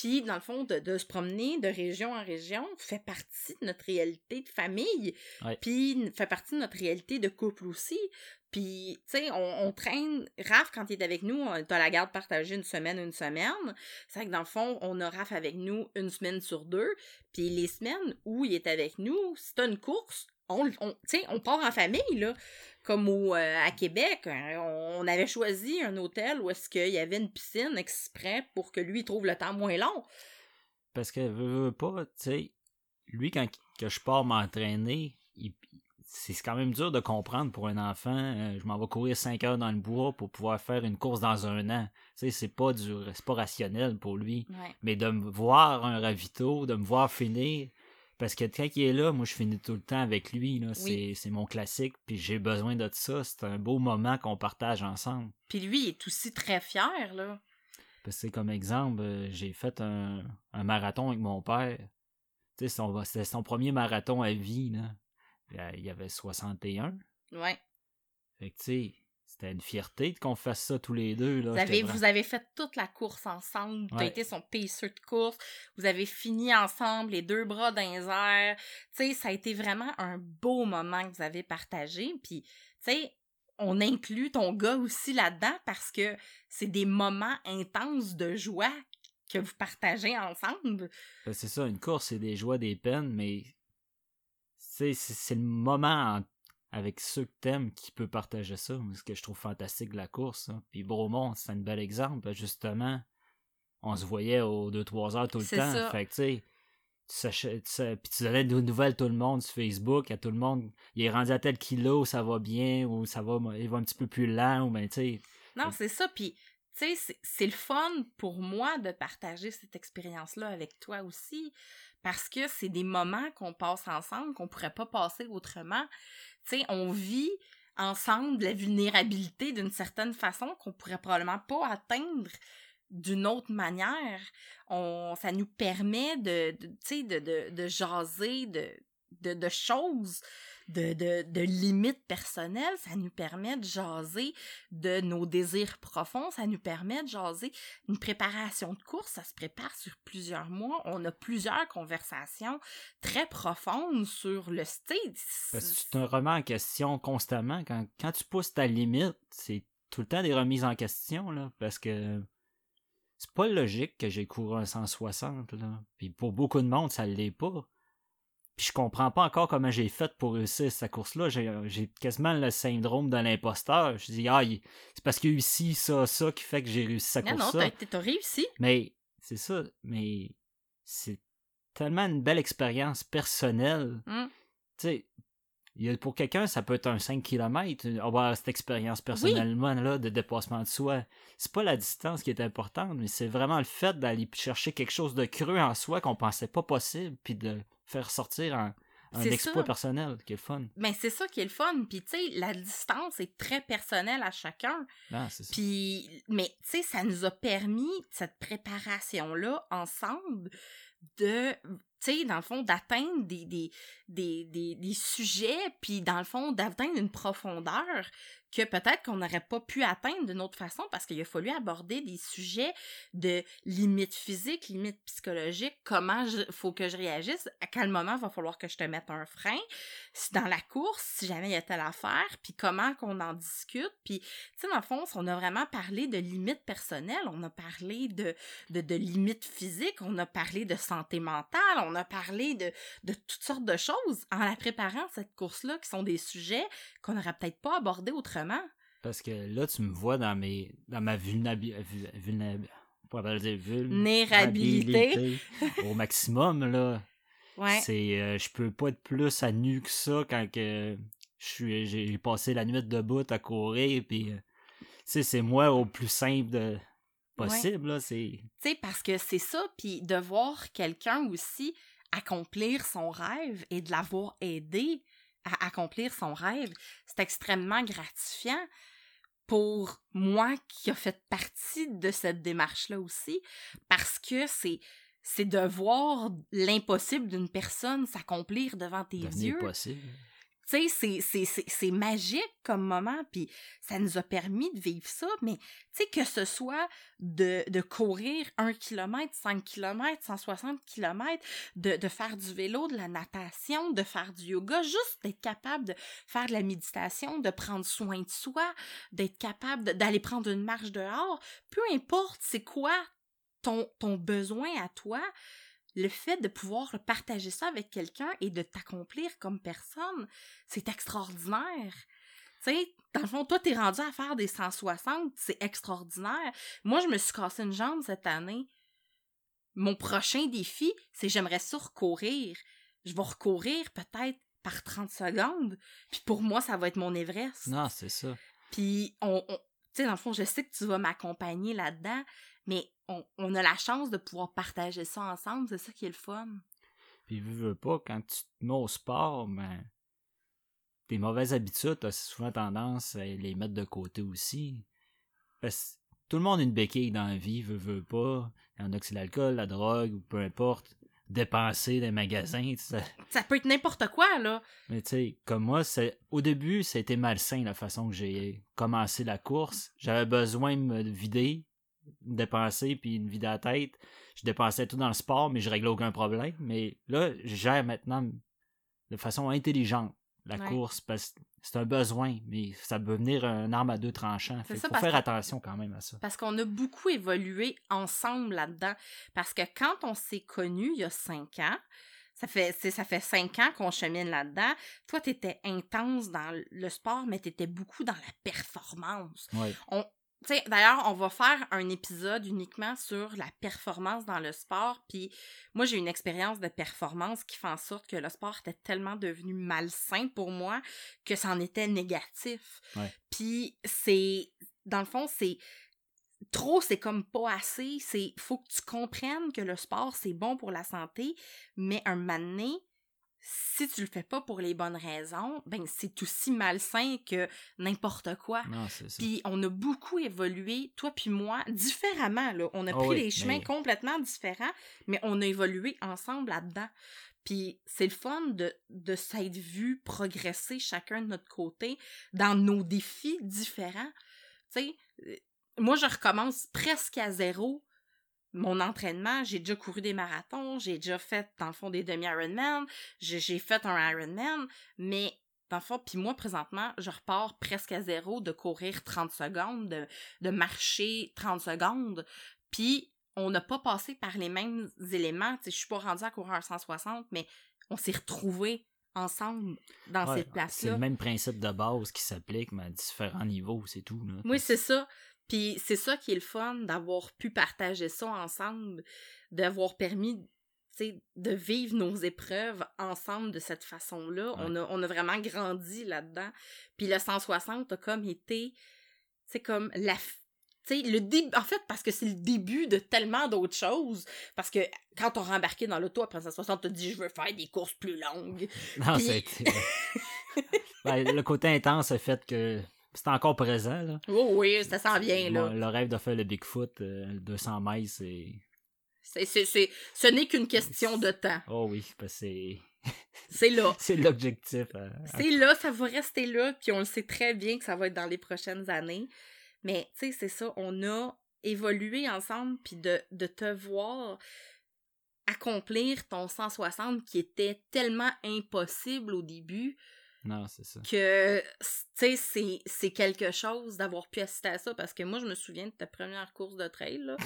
puis dans le fond, de, de se promener de région en région, fait partie de notre réalité de famille. Ouais. Puis fait partie de notre réalité de couple aussi. Puis, tu sais, on, on traîne. Raph, quand il est avec nous, t'as la garde partagée une semaine, une semaine. C'est vrai que dans le fond, on a Raph avec nous une semaine sur deux. Puis les semaines où il est avec nous, si t'as une course, on, on, on part en famille, là. Comme au, euh, à Québec, hein, on avait choisi un hôtel où est-ce qu'il y avait une piscine exprès pour que lui il trouve le temps moins long. Parce que veut, veut pas, tu sais, lui, quand que je pars m'entraîner, c'est quand même dur de comprendre pour un enfant. Euh, je m'en vais courir 5 heures dans le bois pour pouvoir faire une course dans un an. Tu sais, c'est pas du c'est pas rationnel pour lui. Ouais. Mais de me voir un ravito, de me voir finir. Parce que quand il est là, moi je finis tout le temps avec lui. Là. C'est, c'est mon classique. Puis j'ai besoin de ça. C'est un beau moment qu'on partage ensemble. Puis lui, il est aussi très fier, là. Parce que comme exemple, euh, j'ai fait un, un marathon avec mon père. Tu sais, son- c'était son premier marathon à vie. Là. Il y avait 61. Ouais. Fait que tu sais, c'était une fierté qu'on fasse ça tous les deux. Là. Vous avez, vra- vous avez fait toute la course ensemble. T'as Ouais. été son pacer de course. Vous avez fini ensemble, les deux bras dans les airs. Tu sais, ça a été vraiment un beau moment que vous avez partagé. Puis, tu sais, on inclut ton gars aussi là-dedans parce que c'est des moments intenses de joie que vous partagez ensemble. Ben, C'est ça, une course, c'est des joies, des peines, mais c'est le moment en- avec ceux que t'aimes qui peut partager ça. Ce que je trouve fantastique de la course. hein. Puis Bromont, c'est un bel exemple. Justement, on se voyait aux 2-3 heures tout le temps. ça. Fait que tu sais, tu sais, puis tu donnais des nouvelles à tout le monde sur Facebook, à tout le monde. Il est rendu à tel kilo, ça va bien, ou ça va, il va un petit peu plus lent, ou ben tu sais. Non, c'est ça. Puis, tu sais, c'est- c'est le fun pour moi de partager cette expérience-là avec toi aussi. Parce que c'est des moments qu'on passe ensemble, qu'on pourrait pas passer autrement. On vit ensemble la vulnérabilité d'une certaine façon qu'on pourrait probablement pas atteindre d'une autre manière. On, ça nous permet de, de, jaser de, de choses, de, de, de limites personnelles. Ça nous permet de jaser de nos désirs profonds. Ça nous permet de jaser une préparation de course. Ça se prépare sur plusieurs mois. On a plusieurs conversations très profondes sur le que tu te remets en question constamment. Quand, quand tu pousses ta limite, c'est tout le temps des remises en question, là, parce que c'est pas logique que j'ai couru un 160, là. Puis pour beaucoup de monde, ça l'est pas. Puis je comprends pas encore comment j'ai fait pour réussir cette course-là. J'ai, j'ai quasiment le syndrome de l'imposteur. Je dis, ah, c'est parce qu'il y a eu ci, ça, ça qui fait que j'ai réussi cette Non, non, course-là. t'as t'as réussi. Mais c'est ça, mais c'est tellement une belle expérience personnelle. Mm. Tu sais, pour quelqu'un, ça peut être un 5 km, avoir cette expérience personnellement là, de dépassement de soi. C'est pas la distance qui est importante, mais c'est vraiment le fait d'aller chercher quelque chose de creux en soi qu'on pensait pas possible, puis de faire sortir un, un exploit ça. personnel qui est le fun. Mais c'est ça qui est le fun. Puis, tu sais, la distance est très personnelle à chacun. Ah, c'est ça. Puis, mais tu sais, ça nous a permis, cette préparation-là, ensemble, de, dans le fond, d'atteindre des, des sujets, puis dans le fond, d'atteindre une profondeur que peut-être qu'on n'aurait pas pu atteindre d'une autre façon parce qu'il a fallu aborder des sujets de limites physiques, limites psychologiques, comment il faut que je réagisse, à quel moment va falloir que je te mette un frein, dans la course, si jamais il y a telle affaire, puis comment qu'on en discute, puis tu sais, dans le fond, on a vraiment parlé de limites personnelles, on a parlé de, de, de limites physiques, on a parlé de santé mentale, on a parlé de, de toutes sortes de choses en la préparant, cette course-là, qui sont des sujets qu'on n'aurait peut-être pas abordés autrement. Parce que là, tu me vois dans mes dans ma vulnérabilité. Vulnérabilité. Vulnérabilité. au maximum, là. Ouais. C'est, euh, je peux pas être plus à nu que ça quand que je suis, j'ai passé la nuit debout à courir, puis euh, c'est moi au plus simple de possible, là. C'est, Tu sais, parce que c'est ça, puis de voir quelqu'un aussi accomplir son rêve et de l'avoir aidé à accomplir son rêve, c'est extrêmement gratifiant pour moi qui a fait partie de cette démarche-là aussi, parce que c'est c'est de voir l'impossible d'une personne s'accomplir devant tes devenir yeux. possible. Tu sais, c'est- magique comme moment, puis ça nous a permis de vivre ça, mais tu sais, que ce soit de, de courir 1 km, 5 km, 160 km, de, de faire du vélo, de la natation, de faire du yoga, juste d'être capable de faire de la méditation, de prendre soin de soi, d'être capable d'aller prendre une marche dehors, peu importe c'est quoi ton, ton besoin à toi, le fait de pouvoir partager ça avec quelqu'un et de t'accomplir comme personne, c'est extraordinaire. Tu sais, dans le fond, toi, t'es rendu à faire des 160, c'est extraordinaire. Moi, je me suis cassé une jambe cette année. Mon prochain défi, c'est j'aimerais ça recourir. Je vais recourir peut-être par 30 secondes. Puis pour moi, ça va être mon Everest. Non, c'est ça. Puis on, on- tu sais, dans le fond, je sais que tu vas m'accompagner là-dedans, mais on, on a la chance de pouvoir partager ça ensemble. C'est ça qui est le fun. Puis, veux, veux pas, quand tu te mets au sport, ben, tes mauvaises habitudes, t'as souvent tendance à les mettre de côté aussi. Parce que tout le monde a une béquille dans la vie, veut, veut pas. Il y en a que c'est l'alcool, la drogue, ou peu importe. Dépenser des magasins, sais. Ça peut être n'importe quoi, là. Mais tu sais, comme moi, c'est au début, ça a été malsain la façon que j'ai commencé la course. J'avais besoin de me vider, de dépenser, puis me vider la tête. Je dépensais tout dans le sport, mais je réglais aucun problème. Mais là, je gère maintenant de façon intelligente la Ouais. course parce que c'est un besoin, mais ça peut venir un arme à deux tranchants. Ça, faut faire attention quand même à ça. Parce qu'on a beaucoup évolué ensemble là-dedans. Parce que quand on s'est connus il y a cinq ans, ça fait, ça fait cinq ans qu'on chemine là-dedans. Toi, tu étais intense dans le sport, mais tu étais beaucoup dans la performance. Ouais. D'ailleurs, on va faire un épisode uniquement sur la performance dans le sport. Puis moi, j'ai une expérience de performance qui fait en sorte que le sport était tellement devenu malsain pour moi que ça en était négatif. Ouais. Puis c'est, dans le fond, c'est trop, c'est comme pas assez. C'est, faut que tu comprennes que le sport c'est bon pour la santé, mais un moment donné, si tu le fais pas pour les bonnes raisons, ben c'est aussi malsain que n'importe quoi. Puis on a beaucoup évolué, toi puis moi, différemment. Là. On a Ah pris oui, des chemins mais- complètement différents, mais on a évolué ensemble là-dedans. Puis c'est le fun de, de s'être vu progresser chacun de notre côté dans nos défis différents. Tu sais, euh, moi, je recommence presque à zéro mon entraînement. J'ai déjà couru des marathons, j'ai déjà fait, dans le fond, des demi-Ironman, j'ai fait un Ironman, mais dans le fond, puis moi, présentement, je repars presque à zéro de courir 30 secondes, de, de marcher 30 secondes. Puis, on n'a pas passé par les mêmes éléments. Tu sais, je suis pas rendue à courir un 160, mais on s'est retrouvés ensemble dans Ouais, cette c'est place-là. le même principe de base qui s'applique, mais à différents niveaux, c'est tout. Là. Oui, c'est ça. Puis c'est ça qui est le fun d'avoir pu partager ça ensemble, d'avoir permis de vivre nos épreuves ensemble de cette façon-là. On, a, on a vraiment grandi là-dedans. Puis le 160 a comme été, c'est comme la... le début, en fait, parce que c'est le début de tellement d'autres choses. Parce que quand on rembarqué dans l'auto après 160, t'as dit, je veux faire des courses plus longues. Non, Puis- c'était. Ben, le côté intense a fait que c'est encore présent. Là. Oh oui, ça s'en vient, là. Le rêve de faire le Bigfoot, euh, le 200 miles, c'est. C'est, c'est, c'est, ce n'est qu'une question de temps. Oh oui, parce que c'est. C'est là. c'est l'objectif. euh, C'est là, ça va rester là, puis on le sait très bien que ça va être dans les prochaines années. Mais, tu sais, c'est ça, on a évolué ensemble, puis de, de te voir accomplir ton 160 qui était tellement impossible au début Non, c'est ça. que, tu sais, c'est, c'est quelque chose d'avoir pu assister à ça, parce que moi, je me souviens de ta première course de trail, là.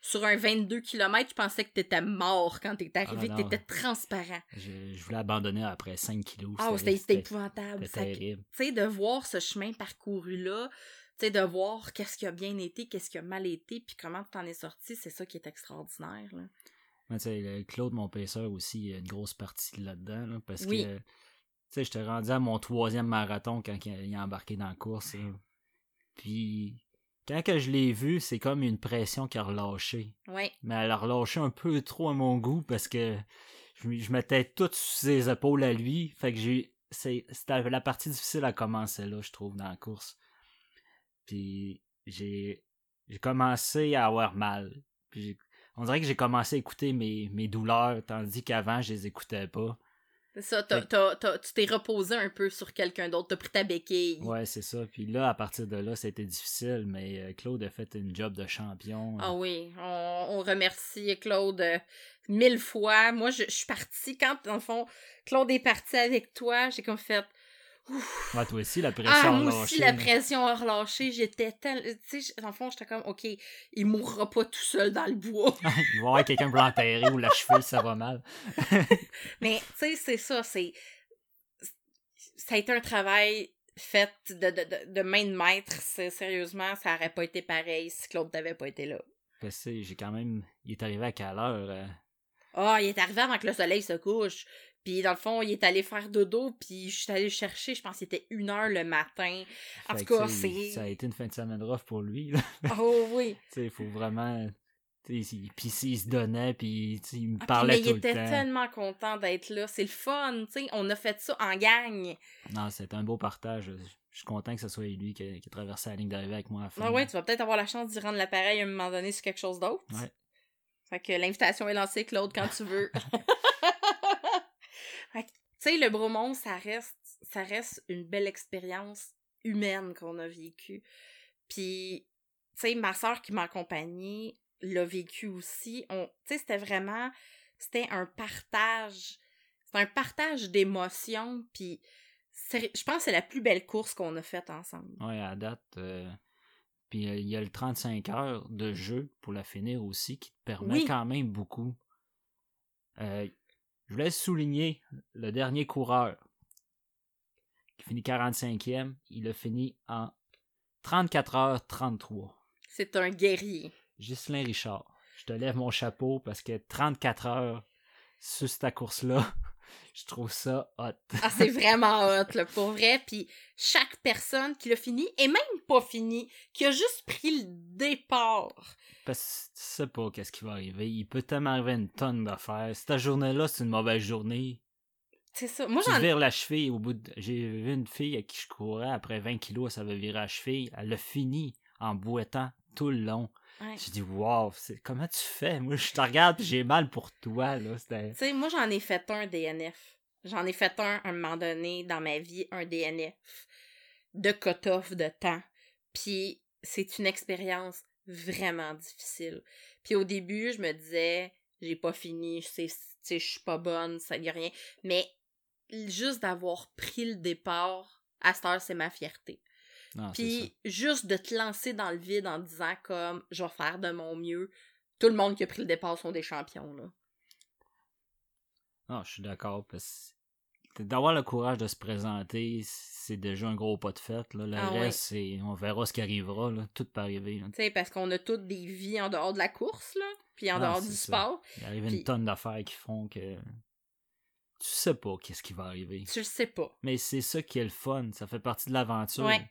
Sur un 22 km, je pensais que t'étais mort quand t'es arrivé, Ah, que t'étais transparent. Je, je voulais abandonner après 5 kilos. Ah, c'était, c'était épouvantable. c'était terrible. tu sais, de voir ce chemin parcouru-là, tu sais, de voir qu'est-ce qui a bien été, qu'est-ce qui a mal été, puis comment tu t'en es sorti, c'est ça qui est extraordinaire. Là. Mais tu sais, Claude, mon paisseur aussi, il y a une grosse partie là-dedans. là, parce Oui. que, sais, j'étais rendu à mon troisième marathon quand il a, embarqué dans la course. là. Puis, quand que je l'ai vu, c'est comme une pression qui a relâché. Ouais, Mais elle a relâché un peu trop à mon goût parce que je, je mettais tout ses épaules à lui. Fait que j'ai. c'est- C'était la partie difficile à commencer là, je trouve, dans la course. Puis j'ai. J'ai commencé à avoir mal. Puis on dirait que j'ai commencé à écouter mes, mes douleurs, tandis qu'avant, je les écoutais pas. Ça, t'as- t'as- t'as- tu t'es reposé un peu sur quelqu'un d'autre, t'as pris ta béquille. Ouais, c'est ça. Puis là, à partir de là, c'était difficile, mais euh, Claude a fait une job de champion. Ah oui, on, on remercie Claude euh, mille fois. Moi, je, je suis partie, quand, dans le fond, Claude est parti avec toi, j'ai comme fait... Ouais, toi aussi, la pression Ah, a moi aussi, la pression a relâché. J'étais tel... Tu sais, dans le fond, j'étais comme, OK, il mourra pas tout seul dans le bois. Il va y avoir quelqu'un pour l'enterrer ou l'achever, ça va mal. Mais, tu sais, c'est ça, c'est... Ça a été un travail fait de, de, de, de main de maître. Sérieusement, ça aurait pas été pareil si Claude n'avait pas été là. J'ai quand même. Il est arrivé à quelle heure? euh? Ah, il est arrivé avant que le soleil se couche. Puis dans le fond, il est allé faire dodo, puis je suis allée le chercher, je pense qu'il était une heure le matin. En Fait tout que, cas, c'est... Ça a été une fin de semaine rough pour lui. là. Oh oui. Tu sais, il faut vraiment. il- Puis s'il se donnait, puis il me Ah, parlait mais tout il le était temps. tellement content d'être là. C'est le fun, tu sais. On a fait ça en gang. Non, c'était un beau partage. Je je suis content que ce soit lui qui a, qui a traversé la ligne d'arrivée avec moi à la fin. Ah ouais, tu vas peut-être avoir la chance d'y rendre l'appareil à un moment donné sur quelque chose d'autre. Ouais. Fait que l'invitation est lancée, Claude, quand tu veux. Tu sais, le Bromont, ça reste, ça reste une belle expérience humaine qu'on a vécue. Puis, tu sais, ma soeur qui m'a accompagnée l'a vécu aussi. Tu sais, c'était vraiment, c'était un partage, c'était un partage d'émotions. Puis, je pense que c'est la plus belle course qu'on a faite ensemble. Ouais, à date. euh, Puis euh, il y a le 35 heures de jeu pour la finir aussi qui te permet Oui. quand même beaucoup. Euh, je voulais souligner le dernier coureur qui finit 45e. Il a fini en 34 heures 33. C'est un guerrier. Ghislain Richard, je te lève mon chapeau parce que 34 heures sur cette course-là, je trouve ça hot. Ah, c'est vraiment hot, là, pour vrai. Puis chaque personne qui l'a fini, et même pas fini, qui a juste pris le départ. Parce que tu sais pas qu'est-ce qui va arriver. Il peut tellement arriver une tonne d'affaires. Cette journée-là, c'est une mauvaise journée. C'est ça. Moi, tu vires la cheville au bout de... J'ai vu une fille à qui je courais, après 20 kilos, ça avait viré la cheville. Elle l'a fini en boitant tout le long. Ouais. J'ai dit, wow, c'est... comment tu fais? Moi, je te regarde j'ai mal pour toi. Tu sais, moi, j'en ai fait un DNF. J'en ai fait un, à un moment donné, dans ma vie, un DNF de cut-off de temps. Puis c'est une expérience vraiment difficile. Puis au début, je me disais, j'ai pas fini, je sais, je suis pas bonne, ça a rien. Mais juste d'avoir pris le départ, à cette heure, c'est ma fierté. Ça. Puis juste de te lancer dans le vide en disant comme je vais faire de mon mieux. Tout le monde qui a pris le départ sont des champions là. Non, je suis d'accord, parce d'avoir le courage de se présenter, c'est déjà un gros pas de fête. Là. Le Ah reste, c'est... on verra ce qui arrivera. Là. Tout peut arriver. Tu sais parce qu'on a toutes des vies en dehors de la course là, puis en Ah, dehors du ça. sport. Il arrive Puis- une tonne d'affaires qui font que tu sais pas qu'est-ce qui va arriver. Tu le sais pas. Mais c'est ça qui est le fun, ça fait partie de l'aventure. Ouais.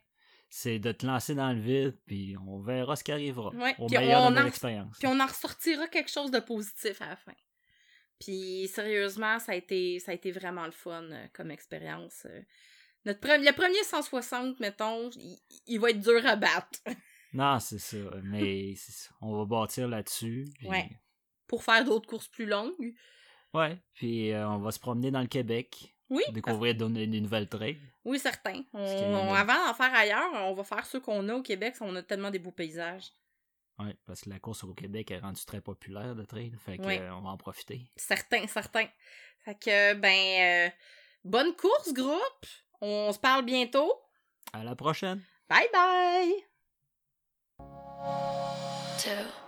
C'est de te lancer dans le vide, puis on verra ce qui arrivera. Ouais, Au meilleur on de en- l'expérience. Puis on en ressortira quelque chose de positif à la fin. Puis sérieusement, ça a été ça a été vraiment le fun euh, comme expérience. euh. Notre pre- le premier 160 mettons, il, il va être dur à battre Non, c'est ça. Mais ça. on va bâtir là-dessus. puis- Ouais. pour faire d'autres courses plus longues. Ouais, puis euh, on va se promener dans le Québec, Oui, découvrir de- des nouvelles trails. Oui, certain. On- avant d'en faire ailleurs, on va faire ceux qu'on a au Québec, on a tellement des beaux paysages. Ouais, parce que la course au Québec est rendue très populaire de trail, fait que, Ouais. euh, on va en profiter. Certain, certain. Fait que, ben, euh, bonne course, groupe. On se parle bientôt. À la prochaine! Bye bye! two,